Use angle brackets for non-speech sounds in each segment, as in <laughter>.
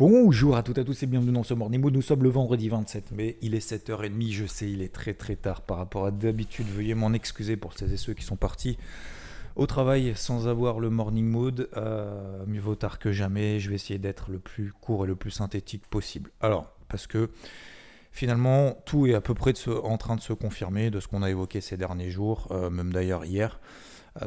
Bonjour à toutes et à tous et bienvenue dans ce Morning Mood. Nous sommes le vendredi 27 mai, il est 7h30, je sais, il est très très tard par rapport à d'habitude. Veuillez m'en excuser pour celles et ceux qui sont partis au travail sans avoir le morning mood, euh, mieux vaut tard que jamais. Je vais essayer d'être le plus court et le plus synthétique possible. Alors, parce que finalement, tout est à peu près en train de se confirmer de ce qu'on a évoqué ces derniers jours, euh, même d'ailleurs hier,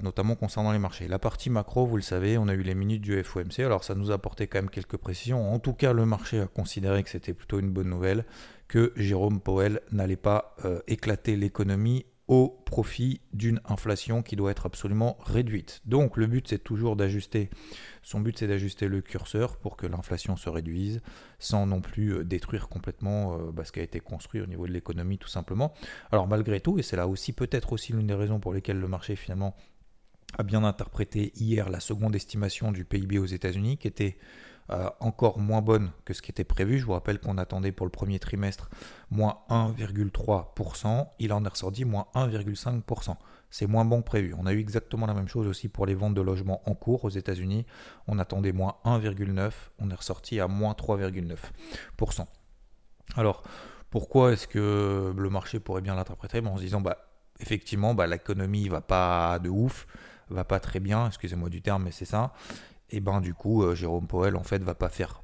notamment concernant les marchés. La partie macro, vous le savez, on a eu les minutes du FOMC, alors ça nous a apporté quand même quelques précisions. En tout cas, le marché a considéré que c'était plutôt une bonne nouvelle, que Jérôme Powell n'allait pas éclater l'économie au profit d'une inflation qui doit être absolument réduite. Donc le but c'est toujours d'ajuster, son but c'est d'ajuster le curseur pour que l'inflation se réduise sans non plus euh, détruire complètement euh, bah, ce qui a été construit au niveau de l'économie tout simplement. Alors malgré tout, et c'est là aussi peut-être aussi l'une des raisons pour lesquelles le marché finalement a bien interprété hier la seconde estimation du PIB aux États-Unis qui était euh, encore moins bonne que ce qui était prévu. Je vous rappelle qu'on attendait pour le premier trimestre moins 1,3%. Il en est ressorti moins 1,5%. C'est moins bon que prévu. On a eu exactement la même chose aussi pour les ventes de logements en cours aux États-Unis. On attendait moins 1,9%. On est ressorti à moins 3,9%. Alors, pourquoi est-ce que le marché pourrait bien l'interpréter? En se disant, bah, effectivement, bah, l'économie va pas de ouf, va pas très bien, excusez-moi du terme, mais c'est ça et ben du coup euh, Jérôme Powell en fait va pas faire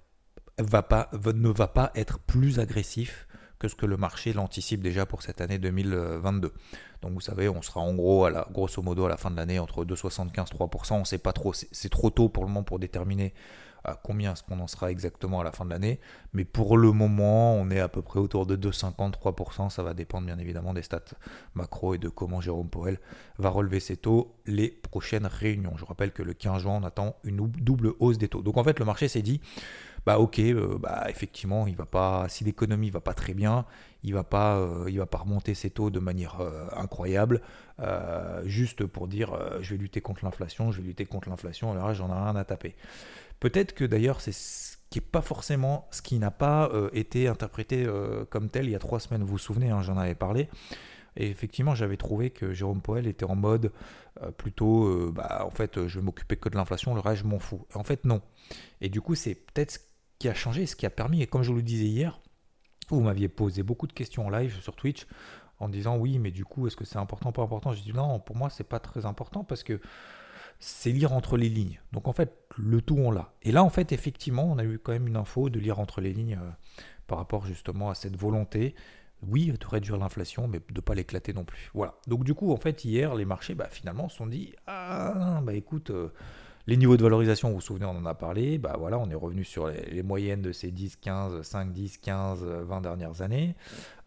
va pas ne va pas être plus agressif que ce que le marché l'anticipe déjà pour cette année 2022. Donc vous savez, on sera en gros à la grosso modo à la fin de l'année entre 2,75 3%, on sait pas trop c'est trop tôt pour le moment pour déterminer à combien est-ce qu'on en sera exactement à la fin de l'année. Mais pour le moment, on est à peu près autour de 2,53%. Ça va dépendre bien évidemment des stats macro et de comment Jérôme Powell va relever ses taux les prochaines réunions. Je rappelle que le 15 juin, on attend une double hausse des taux. Donc en fait, le marché s'est dit, bah ok, euh, bah effectivement, il va pas, si l'économie va pas très bien, il va pas, euh, il va pas remonter ses taux de manière euh, incroyable, juste pour dire, je vais lutter contre l'inflation, je vais lutter contre l'inflation, alors j'en ai rien à taper. Peut-être que d'ailleurs c'est ce qui n'est pas forcément ce qui n'a pas été interprété comme tel il y a trois semaines. Vous vous souvenez, hein, j'en avais parlé. Et effectivement, j'avais trouvé que Jérôme Poel était en mode plutôt, bah, en fait, je vais m'occuper que de l'inflation, le reste, je m'en fous. En fait, non. Et du coup, c'est peut-être qui a changé, ce qui a permis, et comme je vous le disais hier, vous m'aviez posé beaucoup de questions en live sur Twitch en disant oui, mais du coup, est-ce que c'est important, pas important? J'ai dit non, pour moi, c'est pas très important parce que c'est lire entre les lignes. Donc en fait, le tout on l'a. Et là, en fait, effectivement, on a eu quand même une info de lire entre les lignes euh, par rapport justement à cette volonté, oui, de réduire l'inflation, mais de ne pas l'éclater non plus. Voilà. Donc du coup, en fait, hier, les marchés, bah, finalement, se sont dit, ah, bah écoute, euh, les niveaux de valorisation, vous vous souvenez, on en a parlé, bah voilà, on est revenu sur les, moyennes de ces 10, 15, 5, 10, 15, 20 dernières années.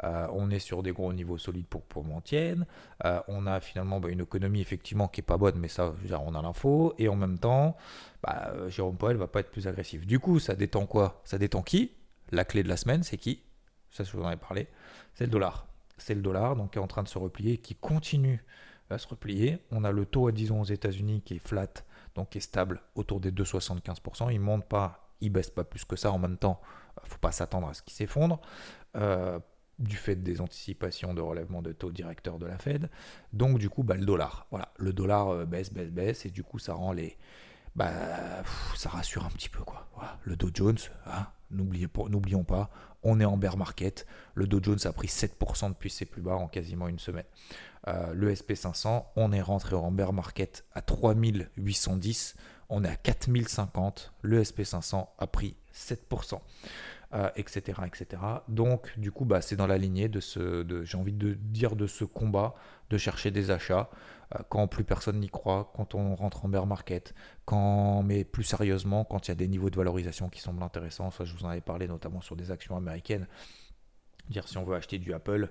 Euh, on est sur des gros niveaux solides pour pour Montienne. Euh, on a finalement bah, une économie effectivement qui est pas bonne, mais ça, on a l'info. Et en même temps, bah, Jérôme Powell va pas être plus agressif. Du coup, ça détend quoi? Ça détend qui? La clé de la semaine, c'est qui? Ça, je vous en ai parlé. C'est le dollar. C'est le dollar, donc qui est en train de se replier, qui continue à se replier. On a le taux à 10 ans aux États-Unis qui est flat donc est stable autour des 2,75%. Il ne monte pas, il ne baisse pas plus que ça. En même temps, il ne faut pas s'attendre à ce qu'il s'effondre. Euh, du fait des anticipations de relèvement de taux directeur de la Fed. Donc du coup, bah, le dollar. Voilà, le dollar euh, baisse, baisse, baisse, et du coup, ça rend les... Bah, ça rassure un petit peu, quoi. le Dow Jones, hein, n'oublions pas, on est en bear market. Le Dow Jones a pris 7% depuis ses plus bas en quasiment une semaine. Euh, le SP500, on est rentré en bear market à 3810, on est à 4050, le SP500 a pris 7%. etc., etc. Donc, du coup, bah, c'est dans la lignée de ce, j'ai envie de dire, de ce combat de chercher des achats quand plus personne n'y croit, quand on rentre en bear market, quand, mais plus sérieusement, quand il y a des niveaux de valorisation qui semblent intéressants. Ça, je vous en avais parlé notamment sur des actions américaines Dire si on veut acheter du Apple,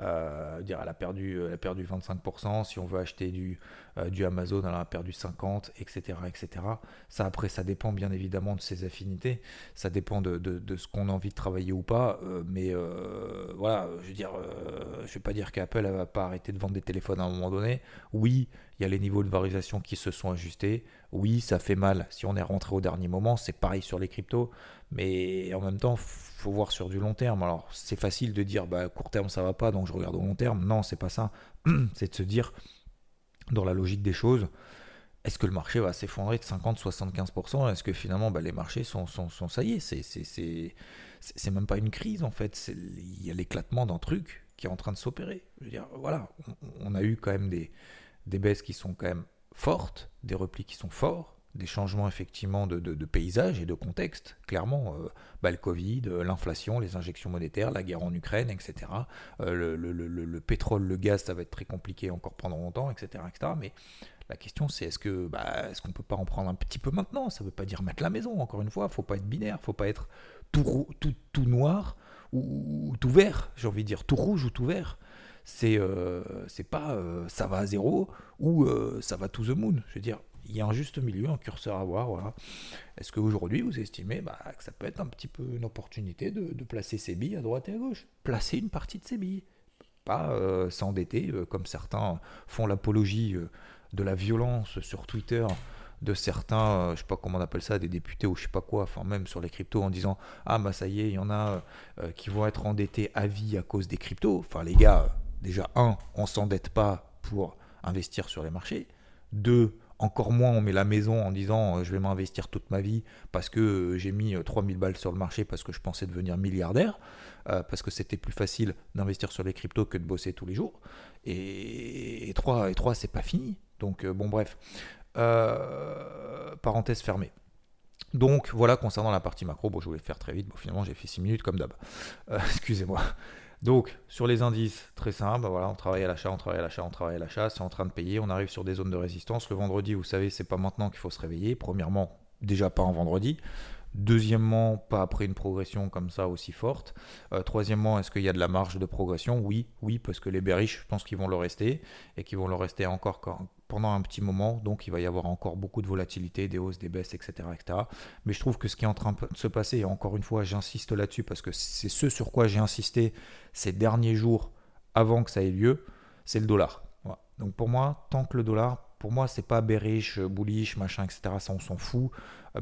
euh, dire elle a perdu, elle a perdu 25%. Si on veut acheter du, euh, du Amazon, elle a perdu 50, etc., etc. Ça après, ça dépend bien évidemment de ses affinités. Ça dépend de, ce qu'on a envie de travailler ou pas. Euh, mais voilà, je veux dire, je vais pas dire qu'Apple elle va pas arrêter de vendre des téléphones à un moment donné. Oui, il y a les niveaux de valorisation qui se sont ajustés. Oui, ça fait mal si on est rentré au dernier moment. C'est pareil sur les cryptos. Mais en même temps, faut voir sur du long terme. Alors, c'est facile de dire, bah, court terme, ça va pas, donc je regarde au long terme. Non, c'est pas ça. <clears throat> c'est de se dire, dans la logique des choses, est-ce que le marché va s'effondrer de 50-75% Est-ce que finalement, bah, les marchés sont, sont, sont, ça y est, c'est même pas une crise en fait. Il y a l'éclatement d'un truc qui est en train de s'opérer. Je veux dire, voilà, on, a eu quand même des, des baisses qui sont quand même fortes, des replis qui sont forts des changements effectivement de, paysage et de contexte. Clairement, euh, bah, le Covid, euh, l'inflation, les injections monétaires, la guerre en Ukraine, etc. Euh, le, pétrole, le gaz, ça va être très compliqué encore pendant longtemps, etc. mais la question c'est est-ce que bah, qu'on peut pas en prendre un petit peu maintenant? Ça ne veut pas dire mettre la maison, encore une fois, il faut pas être binaire, faut pas être tout noir ou, tout vert, j'ai envie de dire tout rouge ou tout vert c'est c'est pas ça va à zéro ou ça va to the moon. Je veux dire, il y a un juste milieu, un curseur à voir. Voilà. Est-ce qu'aujourd'hui, vous estimez bah, que ça peut être un petit peu une opportunité de, placer ses billes à droite et à gauche? Placer une partie de ses billes. Pas euh, s'endetter, euh, comme certains font l'apologie euh, de la violence sur Twitter de certains, je sais pas comment on appelle ça, des députés ou je sais pas quoi, enfin même sur les cryptos en disant ah bah ça y est, il y en a qui vont être endettés à vie à cause des cryptos. Enfin les gars, déjà un, on s'endette pas pour investir sur les marchés. Deux, encore moins on met la maison en disant euh, je vais m'investir toute ma vie parce que euh, j'ai mis 3000 euh, balles sur le marché parce que je pensais devenir milliardaire, parce que c'était plus facile d'investir sur les cryptos que de bosser tous les jours. Et, 3, et 3 c'est pas fini. Donc bon bref. parenthèse fermée. Donc voilà concernant la partie macro, bon je voulais faire très vite, bon finalement j'ai fait 6 minutes comme d'hab. <laughs> Excusez-moi. Donc, sur les indices, très simple, bah voilà, on travaille à l'achat, on travaille à l'achat, on travaille à l'achat, c'est en train de payer, on arrive sur des zones de résistance. Le vendredi, vous savez, c'est pas maintenant qu'il faut se réveiller. Premièrement, déjà pas en vendredi. Deuxièmement, pas après une progression comme ça aussi forte. Euh, troisièmement, est-ce qu'il y a de la marge de progression? Oui, oui, parce que les bearish, je pense qu'ils vont le rester et qu'ils vont le rester encore pendant un petit moment. Donc il va y avoir encore beaucoup de volatilité, des hausses, des baisses, etc. Mais je trouve que ce qui est en train de se passer, et encore une fois, j'insiste là-dessus parce que c'est ce sur quoi j'ai insisté ces derniers jours avant que ça ait lieu, c'est le dollar. Donc pour moi, tant que le dollar, pour moi, c'est pas bearish, bullish, machin, etc. Ça, on s'en fout.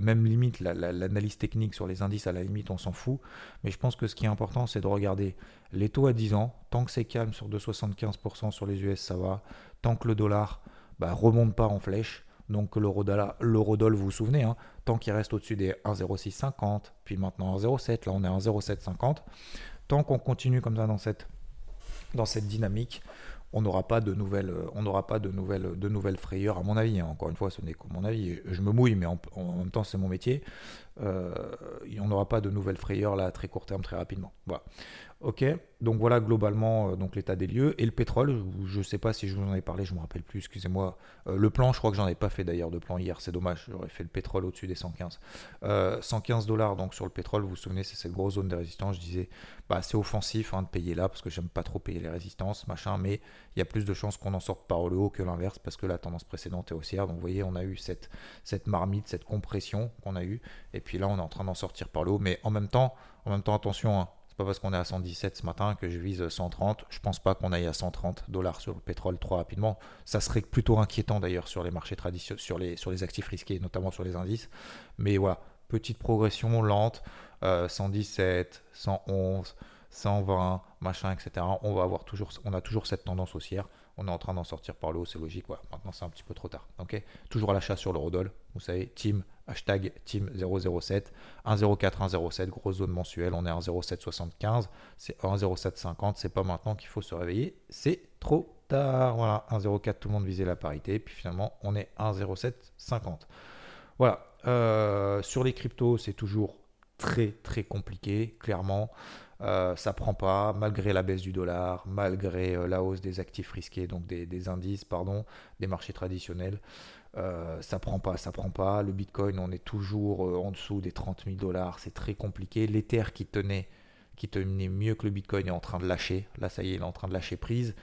Même limite, l'analyse technique sur les indices, à la limite, on s'en fout. Mais je pense que ce qui est important, c'est de regarder les taux à 10 ans. Tant que c'est calme sur 2,75% sur les US, ça va. Tant que le dollar bah, remonte pas en flèche, donc l'eurodoll, vous vous souvenez, hein, tant qu'il reste au-dessus des 1,0650, puis maintenant 1,07, là on est à 1,0750, tant qu'on continue comme ça dans cette, dans cette dynamique, on n'aura pas de nouvelles, euh, on n'aura pas de nouvelles, de nouvelles frayeurs, à mon avis. Hein. Encore une fois, ce n'est que mon avis. Je me mouille, mais en, même temps, c'est mon métier. Euh, on n'aura pas de nouvelles frayeurs là à très court terme, très rapidement. Voilà. Ok, donc voilà globalement euh, donc l'état des lieux. Et le pétrole, je ne sais pas si je vous en ai parlé, je ne me rappelle plus, excusez-moi. Euh, le plan, je crois que j'en ai pas fait d'ailleurs de plan hier, c'est dommage, j'aurais fait le pétrole au-dessus des 115. 115 dollars donc sur le pétrole, vous vous souvenez, c'est cette grosse zone de résistance. Je disais, bah, c'est offensif hein, de payer là parce que j'aime pas trop payer les résistances, machin, mais il y a plus de chances qu'on en sorte par le haut que l'inverse parce que la tendance précédente est haussière. Donc vous voyez, on a eu cette, marmite, cette compression qu'on a eu, et puis là on est en train d'en sortir par le haut, mais en même temps, en même temps attention, hein, c'est pas parce qu'on est à 117 ce matin que je vise 130. Je pense pas qu'on aille à 130 dollars sur le pétrole trop rapidement. Ça serait plutôt inquiétant d'ailleurs sur les marchés traditionnels, sur les, actifs risqués, notamment sur les indices. Mais voilà, petite progression lente, 117, 111, 120, machin, etc. On va avoir toujours, on a toujours cette tendance haussière on est en train d'en sortir par le haut, c'est logique. Maintenant, c'est un petit peu trop tard. Toujours à l'achat sur le Rodol. Vous savez, team, hashtag team 007, 104, 107, grosse zone mensuelle. On est à 10775, c'est 10750. C'est pas maintenant qu'il faut se réveiller, c'est trop tard. Voilà, 104, tout le monde visait la parité. Puis finalement, on est 10750. Voilà. Euh, sur les cryptos, c'est toujours très très compliqué, clairement. Euh, ça prend pas, malgré la baisse du dollar, malgré euh, la hausse des actifs risqués, donc des, indices, pardon, des marchés traditionnels. Euh, ça prend pas, ça prend pas. Le Bitcoin, on est toujours en dessous des 30 000 dollars, c'est très compliqué. L'Ether qui tenait qui tenait mieux que le Bitcoin est en train de lâcher. Là, ça y est, il est en train de lâcher prise.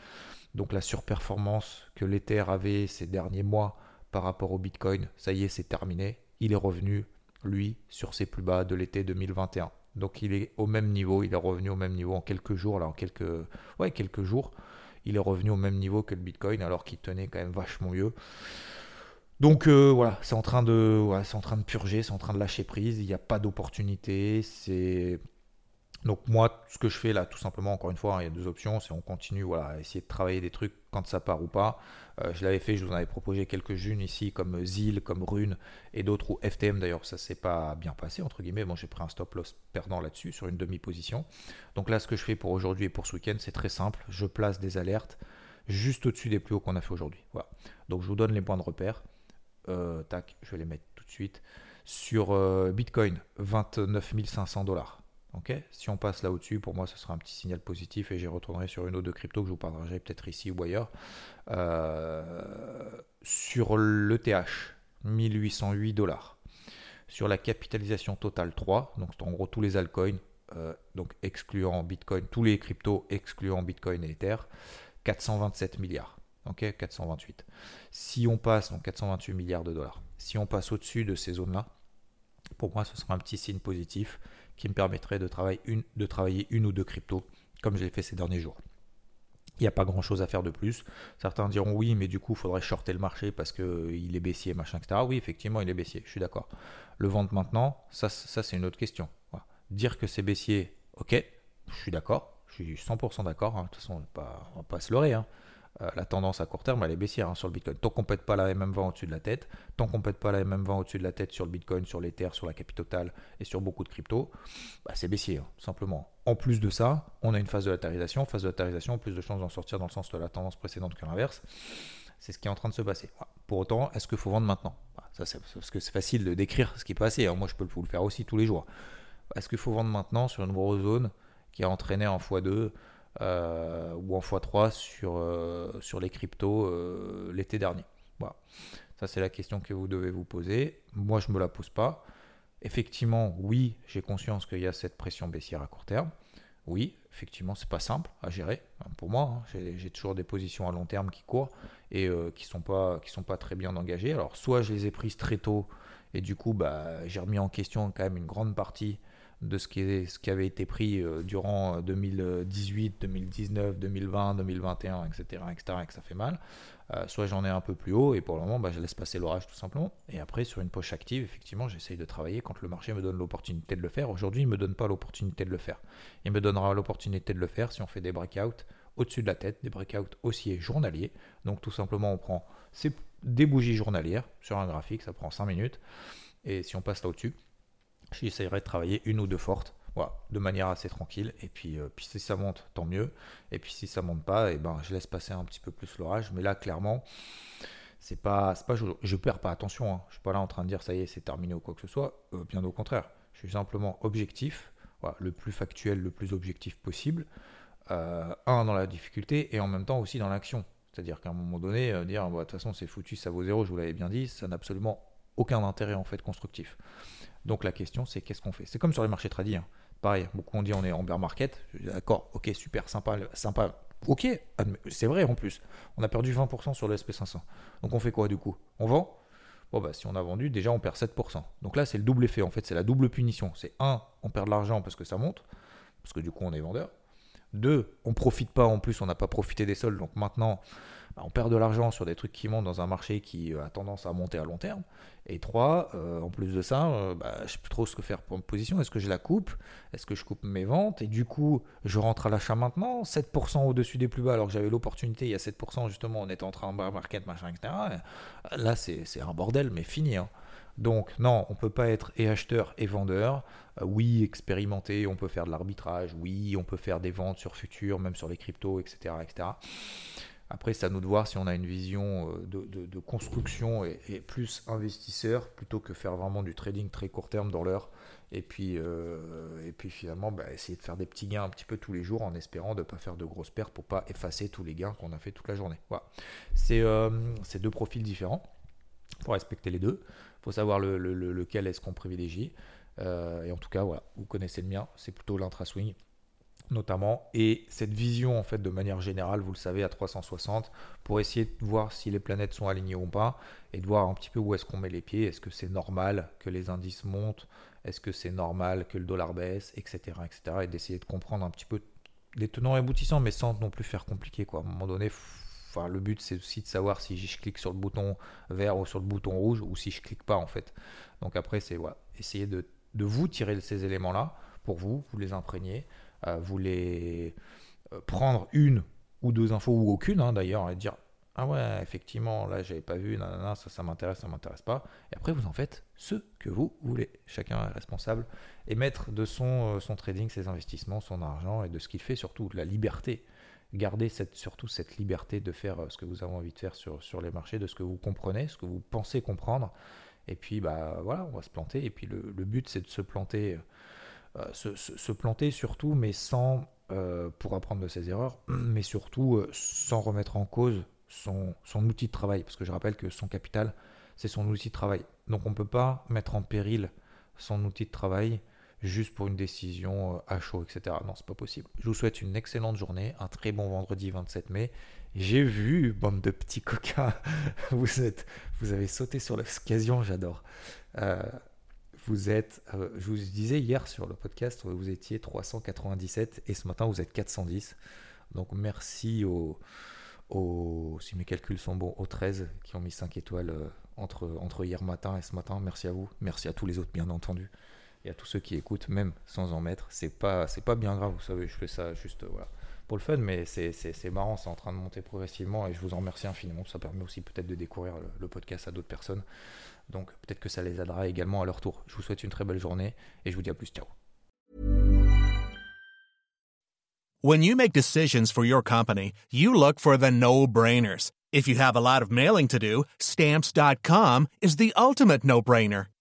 Donc la surperformance que l'Ether avait ces derniers mois par rapport au Bitcoin, ça y est, c'est terminé. Il est revenu, lui, sur ses plus bas de l'été 2021. Donc il est au même niveau, il est revenu au même niveau en quelques jours, là, en quelques, ouais, quelques jours. Il est revenu au même niveau que le Bitcoin alors qu'il tenait quand même vachement mieux. Donc euh, voilà, c'est en train de, c'est en train de purger, c'est en train de lâcher prise. Il n'y a pas d'opportunité. C'est donc moi, ce que je fais là, tout simplement, encore une fois, hein, il y a deux options. C'est on continue, voilà, à essayer de travailler des trucs quand ça part ou pas. Euh, je l'avais fait, je vous en avais proposé quelques-unes ici, comme ZIL, comme Rune et d'autres, ou FTM d'ailleurs, ça s'est pas bien passé, entre guillemets. Bon, j'ai pris un stop loss perdant là-dessus, sur une demi-position. Donc là, ce que je fais pour aujourd'hui et pour ce week-end, c'est très simple. Je place des alertes juste au-dessus des plus hauts qu'on a fait aujourd'hui. Voilà. Donc je vous donne les points de repère. Euh, tac, je vais les mettre tout de suite. Sur euh, Bitcoin, 29 500 dollars. Si on passe là au-dessus, pour moi, ce sera un petit signal positif et j'y retournerai sur une autre de crypto que je vous partagerai peut-être ici ou ailleurs. Euh, sur l'ETH, 1808 dollars. Sur la capitalisation totale 3, donc en gros tous les altcoins, donc excluant Bitcoin, tous les cryptos excluant Bitcoin et Ether, 427 milliards. Ok, 428. Si on passe, donc 428 milliards de dollars, si on passe au-dessus de ces zones-là, pour moi, ce sera un petit signe positif qui me permettrait de travailler une, ou deux cryptos, comme je l'ai fait ces derniers jours. Il n'y a pas grand chose à faire de plus. Certains diront oui, mais du coup, il faudrait shorter le marché parce qu'il est baissier, machin, etc. Oui, effectivement, il est baissier, je suis d'accord. Le vendre maintenant, ça, ça c'est une autre question. Dire que c'est baissier, ok, je suis d'accord, je suis 100% d'accord. Hein. De toute façon, on ne va pas se leurrer. Hein. Euh, la tendance à court terme, elle est baissière hein, sur le Bitcoin. Tant qu'on ne pète pas la MM20 au-dessus de la tête, tant qu'on ne pète pas la MM20 au-dessus de la tête sur le Bitcoin, sur l'Ether, sur la capitale et sur beaucoup de cryptos, bah, c'est baissier, hein, simplement. En plus de ça, on a une phase de latérisation. Phase de latérisation, plus de chances d'en sortir dans le sens de la tendance précédente que l'inverse. C'est ce qui est en train de se passer. Pour autant, est-ce qu'il faut vendre maintenant? C'est, Parce que c'est facile de décrire ce qui est passé. Hein. Moi, je peux vous le faire aussi tous les jours. Est-ce qu'il faut vendre maintenant sur une zone qui a entraîné en x2 euh, ou en x3 sur, euh, sur les cryptos euh, l'été dernier. Voilà. Ça, c'est la question que vous devez vous poser. Moi, je ne me la pose pas. Effectivement, oui, j'ai conscience qu'il y a cette pression baissière à court terme. Oui, effectivement, c'est pas simple à gérer. Pour moi, hein. j'ai toujours des positions à long terme qui courent et qui sont sont pas très bien engagées. Alors, soit je les ai prises très tôt et du coup, bah, j'ai remis en question quand même une grande partie de ce qui, avait été pris euh, durant 2018, 2019, 2020, 2021, etc., et que ça fait mal. Euh, soit j'en ai un peu plus haut et pour le moment, bah, je laisse passer l'orage tout simplement. Et après, sur une poche active, effectivement, j'essaye de travailler quand le marché me donne l'opportunité de le faire. Aujourd'hui, il ne me donne pas l'opportunité de le faire. Il me donnera l'opportunité de le faire si on fait des breakouts au-dessus de la tête, des breakouts haussiers journaliers. Donc tout simplement, on prend des bougies journalières sur un graphique, ça prend 5 minutes. Et si on passe là au-dessus, j'essaierai de travailler une ou deux fortes. Voilà, de manière assez tranquille. Et puis, euh, puis si ça monte, tant mieux. Et puis si ça monte pas, et eh ben, je laisse passer un petit peu plus l'orage. Mais là, clairement, c'est pas, pas, je, je perds pas attention. Hein. Je suis pas là en train de dire ça y est, c'est terminé ou quoi que ce soit. Euh, bien au contraire, je suis simplement objectif, le plus factuel, le plus objectif possible. Euh, un dans la difficulté et en même temps aussi dans l'action. C'est-à-dire qu'à un moment donné, dire de toute façon c'est foutu, ça vaut zéro, je vous l'avais bien dit, ça n'a absolument aucun intérêt en fait constructif. Donc la question, c'est qu'est-ce qu'on fait? C'est comme sur les marchés tradis. Hein. Pareil, beaucoup ont dit on est en bear market. D'accord, ok, super, sympa, sympa. Ok, c'est vrai en plus. On a perdu 20% sur le SP500. Donc on fait quoi du coup? On vend? Bon, bah si on a vendu, déjà on perd 7%. Donc là, c'est le double effet en fait, c'est la double punition. C'est un, on perd de l'argent parce que ça monte, parce que du coup on est vendeur. Deux, on profite pas en plus, on n'a pas profité des soldes. Donc maintenant, bah, on perd de l'argent sur des trucs qui montent dans un marché qui euh, a tendance à monter à long terme. Et trois, euh, en plus de ça, euh, bah, je ne sais plus trop ce que faire pour une position. Est-ce que je la coupe? Est-ce que je coupe mes ventes? Et du coup, je rentre à l'achat maintenant, 7% au-dessus des plus bas, alors que j'avais l'opportunité, il y a 7% justement, on était en train en market, machin, etc. Là, c'est un bordel, mais fini. Hein. Donc non, on ne peut pas être et acheteur et vendeur. oui, expérimenter, on peut faire de l'arbitrage. Oui, on peut faire des ventes sur futur, même sur les cryptos, etc. etc. Après, c'est à nous de voir si on a une vision euh, de, construction et, plus investisseur plutôt que faire vraiment du trading très court terme dans l'heure. Et puis, euh, finalement, bah, essayer de faire des petits gains un petit peu tous les jours en espérant ne pas faire de grosses pertes pour pas effacer tous les gains qu'on a fait toute la journée. Voilà. C'est euh, deux profils différents. Il faut respecter les deux. Il faut savoir le, lequel est-ce qu'on privilégie. et en tout cas, voilà, vous connaissez le mien, c'est plutôt l'intra-swing. notamment, et cette vision en fait de manière générale, vous le savez, à 360, pour essayer de voir si les planètes sont alignées ou pas, et de voir un petit peu où est-ce qu'on met les pieds, est-ce que c'est normal que les indices montent, est-ce que c'est normal que le dollar baisse, etc. etc. et d'essayer de comprendre un petit peu les tenants et aboutissants, mais sans non plus faire compliqué. Quoi. À un moment donné, enfin, le but c'est aussi de savoir si je clique sur le bouton vert ou sur le bouton rouge, ou si je clique pas en fait. Donc après, c'est voilà, essayer de, de vous tirer ces éléments-là pour vous, vous les imprégner euh, vous voulez euh, prendre une ou deux infos ou aucune hein, d'ailleurs et dire ah ouais effectivement là j'avais pas vu ça ça m'intéresse ça m'intéresse pas et après vous en faites ce que vous voulez. Chacun est responsable. Et mettre de son, euh, son trading ses investissements son argent et de ce qu'il fait surtout la liberté garder surtout cette liberté de faire ce que vous avez envie de faire sur, les marchés de ce que vous comprenez ce que vous pensez comprendre et puis bah voilà on va se planter et puis le, but c'est de se planter euh, se, planter surtout, mais sans, euh, pour apprendre de ses erreurs, <clears throat> mais surtout euh, sans remettre en cause son, outil de travail. Parce que je rappelle que son capital, c'est son outil de travail. Donc on ne peut pas mettre en péril son outil de travail juste pour une décision à chaud, etc. Non, c'est pas possible. Je vous souhaite une excellente journée, un très bon vendredi 27 mai. J'ai vu, bande de petits coquins, <laughs> vous, êtes, vous avez sauté sur l'occasion, j'adore. Vous êtes, euh, je vous disais hier sur le podcast, vous étiez 397 et ce matin vous êtes 410. Donc merci aux, si mes calculs sont bons, aux 13 qui ont mis 5 étoiles euh, entre, entre hier matin et ce matin. Merci à vous. Merci à tous les autres, bien entendu. Et à tous ceux qui écoutent, même sans en mettre. C'est pas, c'est pas bien grave, vous savez, je fais ça juste voilà, pour le fun, mais c'est, marrant, c'est en train de monter progressivement et je vous en remercie infiniment. Ça permet aussi peut-être de découvrir le podcast à d'autres personnes. Donc peut-être que ça les aidera également à leur tour. Je vous souhaite une très belle journée et je vous dis à plus. Ciao. When you make decisions for your company, you look for the no-brainers. If you have a lot of mailing to do, stamps.com is the ultimate no-brainer.